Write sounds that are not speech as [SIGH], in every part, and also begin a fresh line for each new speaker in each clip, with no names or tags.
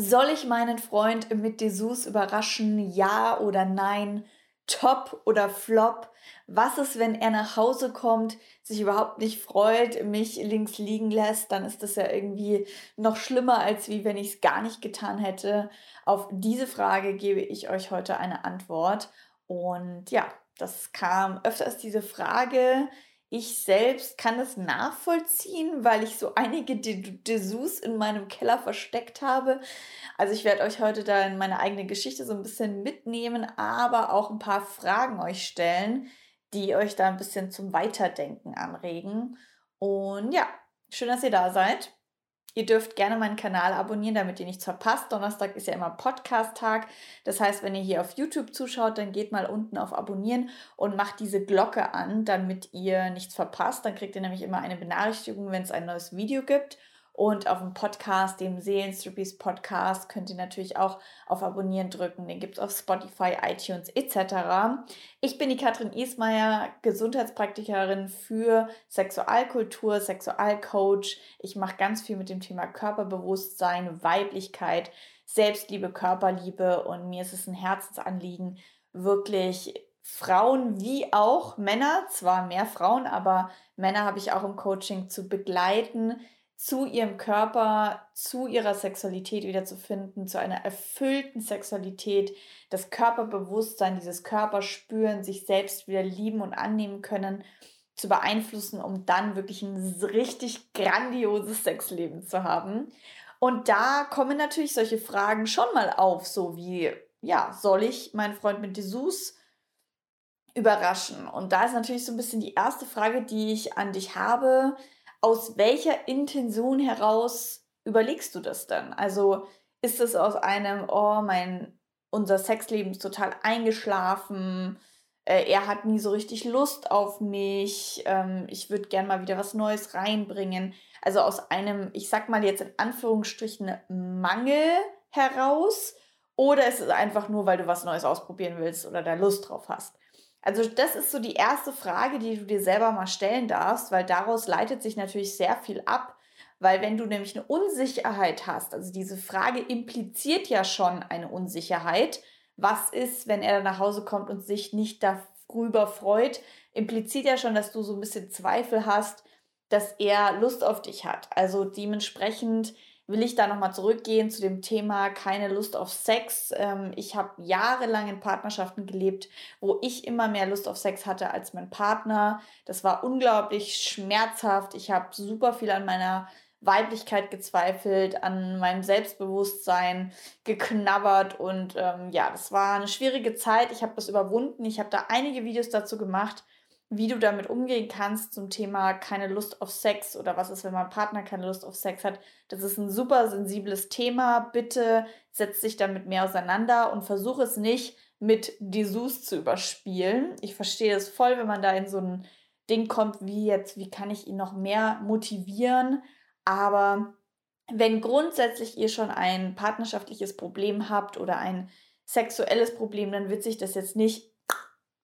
Soll ich meinen Freund mit Dessous überraschen? Ja oder nein? Top oder Flop? Was ist, wenn er nach Hause kommt, sich überhaupt nicht freut, mich links liegen lässt? Dann ist das ja irgendwie noch schlimmer, als wie wenn ich es gar nicht getan hätte. Auf diese Frage gebe ich euch heute eine Antwort. Und ja, das kam öfters diese Frage ich selbst kann es nachvollziehen, weil ich so einige Dessous in meinem Keller versteckt habe. Also ich werde euch heute da in meine eigene Geschichte so ein bisschen mitnehmen, aber auch ein paar Fragen euch stellen, die euch da ein bisschen zum Weiterdenken anregen. Und ja, schön, dass ihr da seid. Ihr dürft gerne meinen Kanal abonnieren, damit ihr nichts verpasst. Donnerstag ist ja immer Podcast-Tag. Das heißt, wenn ihr hier auf YouTube zuschaut, dann geht mal unten auf Abonnieren und macht diese Glocke an, damit ihr nichts verpasst. Dann kriegt ihr nämlich immer eine Benachrichtigung, wenn es ein neues Video gibt. Und auf dem Podcast, dem Seelenstrippies Podcast, könnt ihr natürlich auch auf Abonnieren drücken. Den gibt es auf Spotify, iTunes etc. Ich bin die Katrin Ismaier, Gesundheitspraktikerin für Sexualkultur, Sexualcoach. Ich mache ganz viel mit dem Thema Körperbewusstsein, Weiblichkeit, Selbstliebe, Körperliebe und mir ist es ein Herzensanliegen, wirklich Frauen wie auch Männer, zwar mehr Frauen, aber Männer habe ich auch im Coaching zu begleiten, zu ihrem Körper, zu ihrer Sexualität wiederzufinden, zu einer erfüllten Sexualität, das Körperbewusstsein, dieses Körperspüren, sich selbst wieder lieben und annehmen können, zu beeinflussen, um dann wirklich ein richtig grandioses Sexleben zu haben. Und da kommen natürlich solche Fragen schon mal auf, so wie, ja, soll ich meinen Freund mit Dessous überraschen? Und da ist natürlich so ein bisschen die erste Frage, die ich an dich habe aus welcher Intention heraus überlegst du das dann? Also ist es aus einem, oh, mein, unser Sexleben ist total eingeschlafen, äh, er hat nie so richtig Lust auf mich, ähm, ich würde gern mal wieder was Neues reinbringen. Also aus einem, ich sag mal jetzt in Anführungsstrichen, Mangel heraus. Oder ist es einfach nur, weil du was Neues ausprobieren willst oder da Lust drauf hast? Also das ist so die erste Frage, die du dir selber mal stellen darfst, weil daraus leitet sich natürlich sehr viel ab. Weil wenn du nämlich eine Unsicherheit hast, also diese Frage impliziert ja schon eine Unsicherheit. Was ist, wenn er nach Hause kommt und sich nicht darüber freut? Impliziert ja schon, dass du so ein bisschen Zweifel hast, dass er Lust auf dich hat. Also dementsprechend will ich da nochmal zurückgehen zu dem Thema keine Lust auf Sex. Ähm, ich habe jahrelang in Partnerschaften gelebt, wo ich immer mehr Lust auf Sex hatte als mein Partner. Das war unglaublich schmerzhaft. Ich habe super viel an meiner Weiblichkeit gezweifelt, an meinem Selbstbewusstsein geknabbert und ähm, ja, das war eine schwierige Zeit. Ich habe das überwunden. Ich habe da einige Videos dazu gemacht wie du damit umgehen kannst zum Thema keine Lust auf Sex oder was ist, wenn mein Partner keine Lust auf Sex hat. Das ist ein super sensibles Thema. Bitte setz dich damit mehr auseinander und versuche es nicht mit Dessous zu überspielen. Ich verstehe es voll, wenn man da in so ein Ding kommt, wie jetzt, wie kann ich ihn noch mehr motivieren. Aber wenn grundsätzlich ihr schon ein partnerschaftliches Problem habt oder ein sexuelles Problem, dann wird sich das jetzt nicht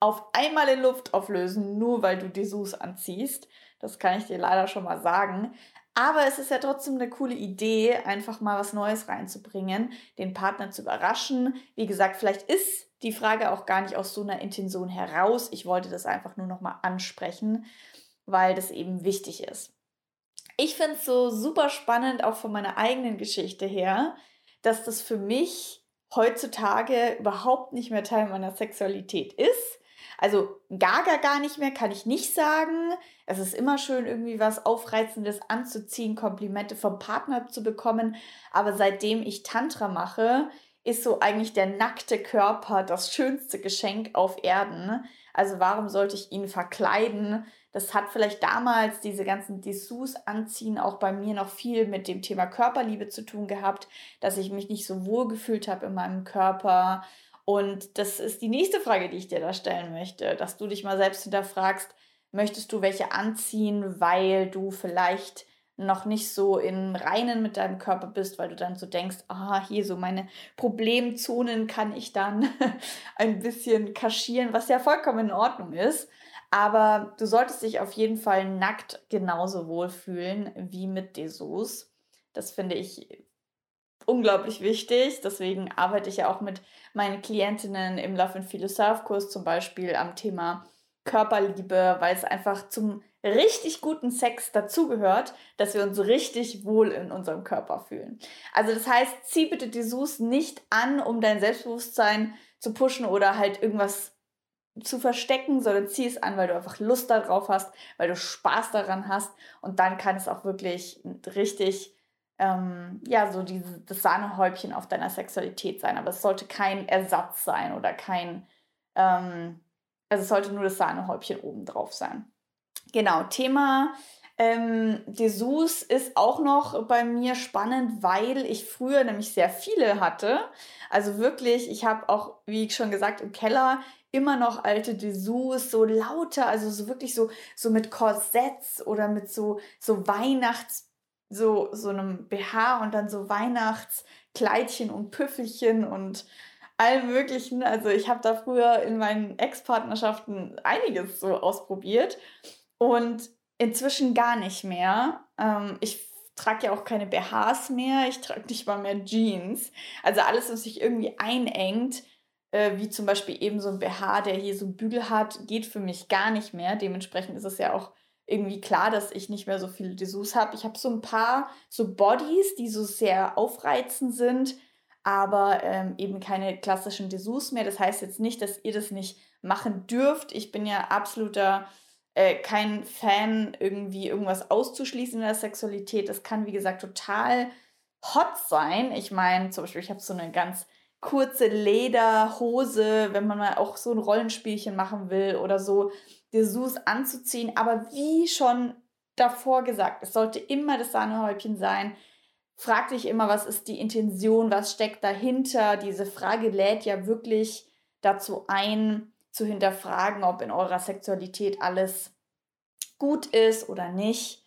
auf einmal in Luft auflösen, nur weil du Dessous anziehst. Das kann ich dir leider schon mal sagen. Aber es ist ja trotzdem eine coole Idee, einfach mal was Neues reinzubringen, den Partner zu überraschen. Wie gesagt, vielleicht ist die Frage auch gar nicht aus so einer Intention heraus. Ich wollte das einfach nur noch mal ansprechen, weil das eben wichtig ist. Ich finde es so super spannend, auch von meiner eigenen Geschichte her, dass das für mich heutzutage überhaupt nicht mehr Teil meiner Sexualität ist also gar, gar, gar nicht mehr, kann ich nicht sagen. Es ist immer schön, irgendwie was Aufreizendes anzuziehen, Komplimente vom Partner zu bekommen. Aber seitdem ich Tantra mache, ist so eigentlich der nackte Körper das schönste Geschenk auf Erden. Also warum sollte ich ihn verkleiden? Das hat vielleicht damals diese ganzen Dessous anziehen auch bei mir noch viel mit dem Thema Körperliebe zu tun gehabt, dass ich mich nicht so wohl gefühlt habe in meinem Körper und das ist die nächste Frage, die ich dir da stellen möchte, dass du dich mal selbst hinterfragst, möchtest du welche anziehen, weil du vielleicht noch nicht so in Reinen mit deinem Körper bist, weil du dann so denkst, ah, hier so meine Problemzonen kann ich dann [LAUGHS] ein bisschen kaschieren, was ja vollkommen in Ordnung ist. Aber du solltest dich auf jeden Fall nackt genauso wohlfühlen wie mit Dessous. Das finde ich unglaublich wichtig. Deswegen arbeite ich ja auch mit meinen Klientinnen im Love and Yourself Kurs zum Beispiel am Thema Körperliebe, weil es einfach zum richtig guten Sex dazugehört, dass wir uns richtig wohl in unserem Körper fühlen. Also das heißt, zieh bitte die Sus nicht an, um dein Selbstbewusstsein zu pushen oder halt irgendwas zu verstecken, sondern zieh es an, weil du einfach Lust darauf hast, weil du Spaß daran hast und dann kann es auch wirklich richtig, ähm, ja, so diese, das Sahnehäubchen auf deiner Sexualität sein. Aber es sollte kein Ersatz sein oder kein, ähm, also es sollte nur das Sahnehäubchen oben drauf sein. Genau, Thema ähm, Dessous ist auch noch bei mir spannend, weil ich früher nämlich sehr viele hatte. Also wirklich, ich habe auch, wie schon gesagt, im Keller immer noch alte Dessous, so lauter, also so wirklich so, so mit Korsetts oder mit so, so Weihnachts, so, so einem BH und dann so Weihnachtskleidchen und Püffelchen und allem möglichen. Also ich habe da früher in meinen Ex-Partnerschaften einiges so ausprobiert und inzwischen gar nicht mehr. Ähm, ich trage ja auch keine BHs mehr, ich trage nicht mal mehr Jeans. Also alles, was sich irgendwie einengt, äh, wie zum Beispiel eben so ein BH, der hier so einen Bügel hat, geht für mich gar nicht mehr. Dementsprechend ist es ja auch irgendwie klar, dass ich nicht mehr so viele Dessous habe. Ich habe so ein paar so Bodies, die so sehr aufreizend sind, aber ähm, eben keine klassischen Dessous mehr. Das heißt jetzt nicht, dass ihr das nicht machen dürft. Ich bin ja absoluter äh, kein Fan, irgendwie irgendwas auszuschließen in der Sexualität. Das kann, wie gesagt, total hot sein. Ich meine, zum Beispiel, ich habe so eine ganz kurze Lederhose, wenn man mal auch so ein Rollenspielchen machen will oder so, Dessous anzuziehen. Aber wie schon davor gesagt, es sollte immer das Sahnehäubchen sein. Frag dich immer, was ist die Intention, was steckt dahinter. Diese Frage lädt ja wirklich dazu ein, zu hinterfragen, ob in eurer Sexualität alles gut ist oder nicht.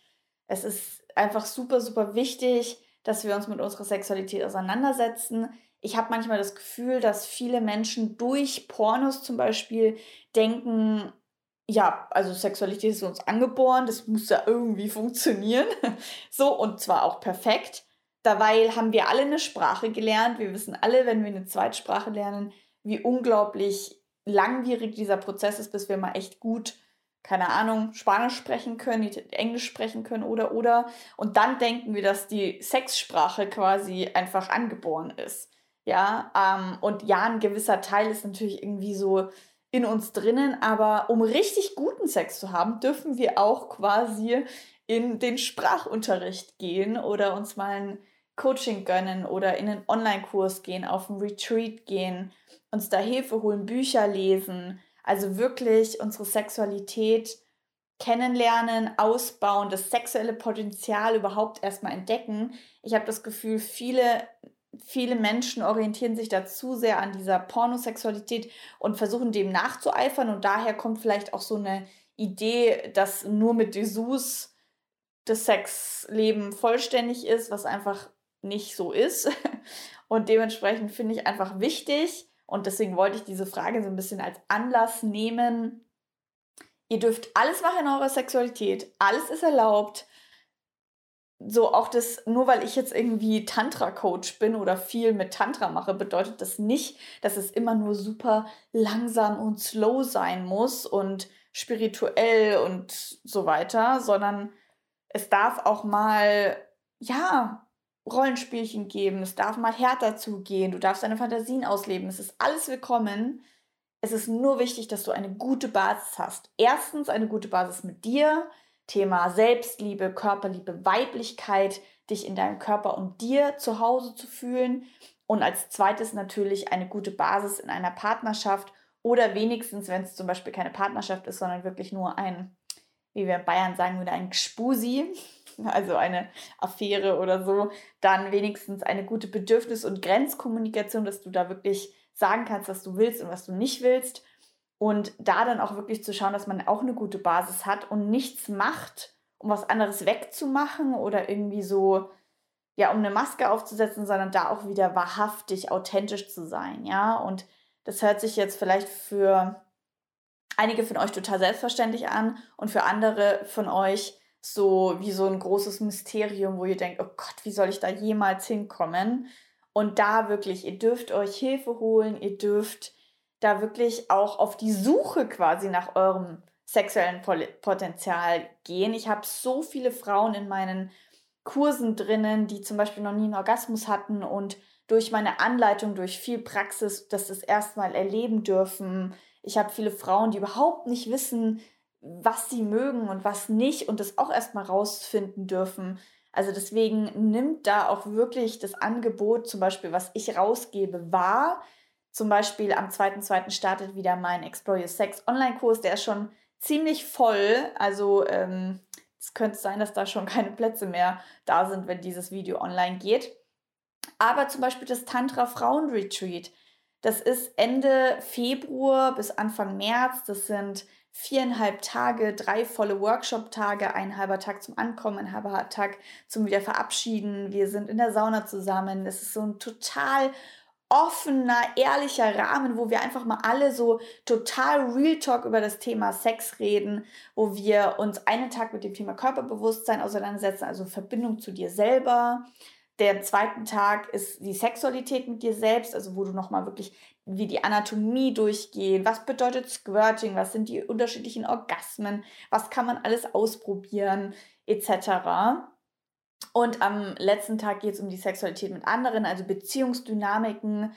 Es ist einfach super, super wichtig, dass wir uns mit unserer Sexualität auseinandersetzen. Ich habe manchmal das Gefühl, dass viele Menschen durch Pornos zum Beispiel denken, ja, also Sexualität ist uns angeboren, das muss ja irgendwie funktionieren. [LAUGHS] so, und zwar auch perfekt. Dabei haben wir alle eine Sprache gelernt. Wir wissen alle, wenn wir eine Zweitsprache lernen, wie unglaublich langwierig dieser Prozess ist, bis wir mal echt gut, keine Ahnung, Spanisch sprechen können, Englisch sprechen können oder oder. Und dann denken wir, dass die Sexsprache quasi einfach angeboren ist. Ja, ähm, und ja, ein gewisser Teil ist natürlich irgendwie so in uns drinnen, aber um richtig guten Sex zu haben, dürfen wir auch quasi in den Sprachunterricht gehen oder uns mal ein Coaching gönnen oder in einen Online-Kurs gehen, auf einen Retreat gehen uns da Hilfe holen, Bücher lesen, also wirklich unsere Sexualität kennenlernen, ausbauen, das sexuelle Potenzial überhaupt erstmal entdecken. Ich habe das Gefühl, viele, viele Menschen orientieren sich da zu sehr an dieser Pornosexualität und versuchen dem nachzueifern und daher kommt vielleicht auch so eine Idee, dass nur mit Dessous das Sexleben vollständig ist, was einfach nicht so ist. [LAUGHS] Und dementsprechend finde ich einfach wichtig, und deswegen wollte ich diese Frage so ein bisschen als Anlass nehmen. Ihr dürft alles machen in eurer Sexualität. Alles ist erlaubt. So auch das, nur weil ich jetzt irgendwie Tantra-Coach bin oder viel mit Tantra mache, bedeutet das nicht, dass es immer nur super langsam und slow sein muss und spirituell und so weiter, sondern es darf auch mal, ja, Rollenspielchen geben, es darf mal härter zugehen, du darfst deine Fantasien ausleben, es ist alles willkommen. Es ist nur wichtig, dass du eine gute Basis hast. Erstens eine gute Basis mit dir, Thema Selbstliebe, Körperliebe, Weiblichkeit, dich in deinem Körper und dir zu Hause zu fühlen. Und als zweites natürlich eine gute Basis in einer Partnerschaft oder wenigstens, wenn es zum Beispiel keine Partnerschaft ist, sondern wirklich nur ein, wie wir in Bayern sagen würden, ein Gspusi, [LAUGHS] also eine Affäre oder so, dann wenigstens eine gute Bedürfnis- und Grenzkommunikation, dass du da wirklich sagen kannst, was du willst und was du nicht willst. Und da dann auch wirklich zu schauen, dass man auch eine gute Basis hat und nichts macht, um was anderes wegzumachen oder irgendwie so, ja, um eine Maske aufzusetzen, sondern da auch wieder wahrhaftig, authentisch zu sein, ja. Und das hört sich jetzt vielleicht für einige von euch total selbstverständlich an und für andere von euch so wie so ein großes Mysterium, wo ihr denkt, oh Gott, wie soll ich da jemals hinkommen? Und da wirklich, ihr dürft euch Hilfe holen, ihr dürft da wirklich auch auf die Suche quasi nach eurem sexuellen Potenzial gehen. Ich habe so viele Frauen in meinen Kursen drinnen, die zum Beispiel noch nie einen Orgasmus hatten und durch meine Anleitung, durch viel Praxis, das das erstmal erleben dürfen. Ich habe viele Frauen, die überhaupt nicht wissen, was sie mögen und was nicht und das auch erstmal rausfinden dürfen. Also deswegen nimmt da auch wirklich das Angebot, zum Beispiel, was ich rausgebe, wahr. Zum Beispiel am 2.2. startet wieder mein Explore Your Sex Online-Kurs. Der ist schon ziemlich voll. Also ähm, es könnte sein, dass da schon [LAUGHS] keine Plätze mehr da sind, wenn dieses Video online geht. Aber zum Beispiel das Tantra Frauen Retreat. Das ist Ende Februar bis Anfang März. Das sind viereinhalb Tage, drei volle Workshop-Tage, ein halber Tag zum Ankommen, ein halber Tag zum Wiederverabschieden. Wir sind in der Sauna zusammen. Es ist so ein total offener, ehrlicher Rahmen, wo wir einfach mal alle so total Real Talk über das Thema Sex reden, wo wir uns einen Tag mit dem Thema Körperbewusstsein auseinandersetzen, also Verbindung zu dir selber. Der zweite Tag ist die Sexualität mit dir selbst, also wo du nochmal wirklich wie die Anatomie durchgehen, was bedeutet Squirting, was sind die unterschiedlichen Orgasmen, was kann man alles ausprobieren, etc. Und am letzten Tag geht es um die Sexualität mit anderen, also Beziehungsdynamiken.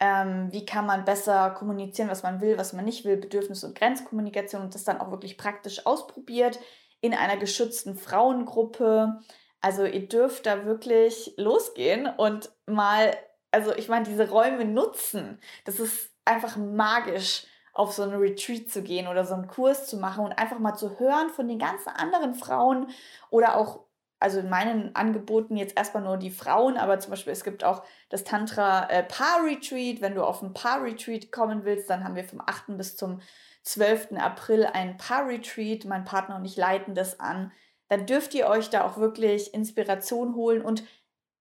Ähm, wie kann man besser kommunizieren, was man will, was man nicht will, Bedürfnis- und Grenzkommunikation und das dann auch wirklich praktisch ausprobiert in einer geschützten Frauengruppe. Also ihr dürft da wirklich losgehen und mal, also ich meine, diese Räume nutzen. Das ist einfach magisch, auf so einen Retreat zu gehen oder so einen Kurs zu machen und einfach mal zu hören von den ganzen anderen Frauen oder auch also in meinen Angeboten jetzt erstmal nur die Frauen, aber zum Beispiel es gibt auch das Tantra äh, Paar Retreat. Wenn du auf ein Paar Retreat kommen willst, dann haben wir vom 8. bis zum 12. April ein Paar Retreat. Mein Partner und ich leiten das an. Dann dürft ihr euch da auch wirklich Inspiration holen und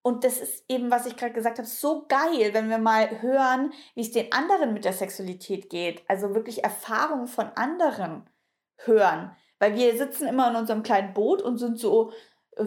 und das ist eben, was ich gerade gesagt habe, so geil, wenn wir mal hören, wie es den anderen mit der Sexualität geht. Also wirklich Erfahrungen von anderen hören. Weil wir sitzen immer in unserem kleinen Boot und sind so,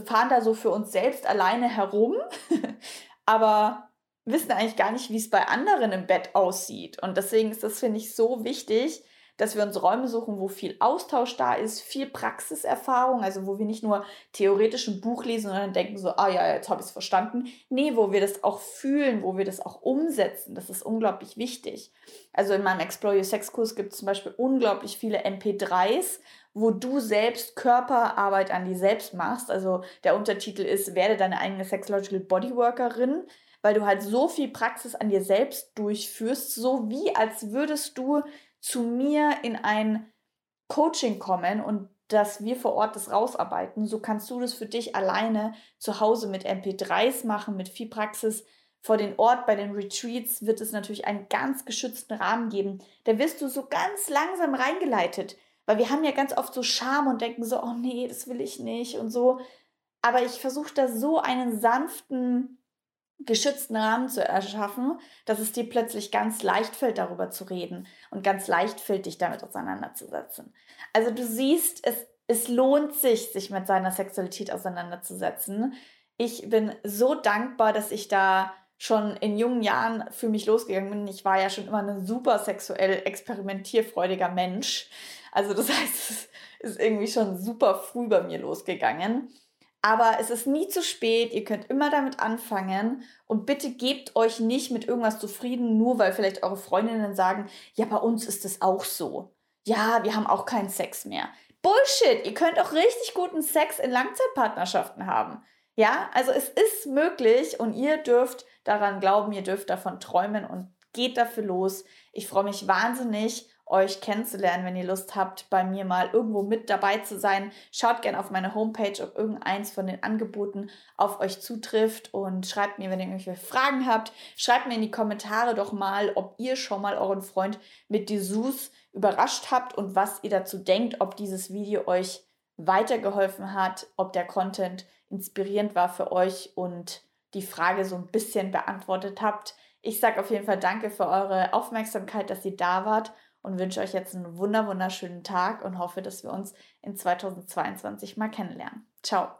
fahren da so für uns selbst alleine herum, [LAUGHS] aber wissen eigentlich gar nicht, wie es bei anderen im Bett aussieht. Und deswegen ist das, finde ich, so wichtig, dass wir uns Räume suchen, wo viel Austausch da ist, viel Praxiserfahrung, also wo wir nicht nur theoretisch ein Buch lesen und dann denken so, ah ja, jetzt habe ich es verstanden. Nee, wo wir das auch fühlen, wo wir das auch umsetzen. Das ist unglaublich wichtig. Also in meinem Explore Your Sex Kurs gibt es zum Beispiel unglaublich viele MP3s, wo du selbst Körperarbeit an dir selbst machst. Also der Untertitel ist, werde deine eigene Sexological Bodyworkerin, weil du halt so viel Praxis an dir selbst durchführst, so wie als würdest du zu mir in ein Coaching kommen und dass wir vor Ort das rausarbeiten. So kannst du das für dich alleine zu Hause mit MP3s machen, mit viel Praxis. Vor den Ort bei den Retreats wird es natürlich einen ganz geschützten Rahmen geben. Da wirst du so ganz langsam reingeleitet. Weil wir haben ja ganz oft so Scham und denken so, oh nee, das will ich nicht und so. Aber ich versuche da so einen sanften, geschützten Rahmen zu erschaffen, dass es dir plötzlich ganz leicht fällt, darüber zu reden und ganz leicht fällt, dich damit auseinanderzusetzen. Also du siehst, es, es lohnt sich, sich mit seiner Sexualität auseinanderzusetzen. Ich bin so dankbar, dass ich da schon in jungen Jahren für mich losgegangen bin. Ich war ja schon immer ein super sexuell experimentierfreudiger Mensch. Also das [LAUGHS] heißt, es ist irgendwie schon super früh bei mir losgegangen. Aber es ist nie zu spät, ihr könnt immer damit anfangen und bitte gebt euch nicht mit irgendwas zufrieden, nur weil vielleicht eure Freundinnen sagen, ja, bei uns ist es auch so. Ja, wir haben auch keinen Sex mehr. Bullshit, ihr könnt auch richtig guten Sex in Langzeitpartnerschaften haben. Ja, also es ist möglich und ihr dürft daran glauben, ihr dürft davon träumen und geht dafür los. Ich freue mich wahnsinnig euch kennenzulernen, wenn ihr Lust habt, bei mir mal irgendwo mit dabei zu sein. Schaut gerne auf meine Homepage, ob irgendeins von den Angeboten auf euch zutrifft und schreibt mir, wenn ihr irgendwelche Fragen habt. Schreibt mir in die Kommentare doch mal, ob ihr schon mal euren Freund mit Dessous überrascht habt und was ihr dazu denkt, ob dieses Video euch weitergeholfen hat, ob der Content inspirierend war für euch und die Frage so ein bisschen beantwortet habt. Ich sage auf jeden Fall danke für eure Aufmerksamkeit, dass ihr da wart und wünsche euch jetzt einen wunder wunderschönen Tag und hoffe, dass wir uns in 2022 mal kennenlernen. Ciao.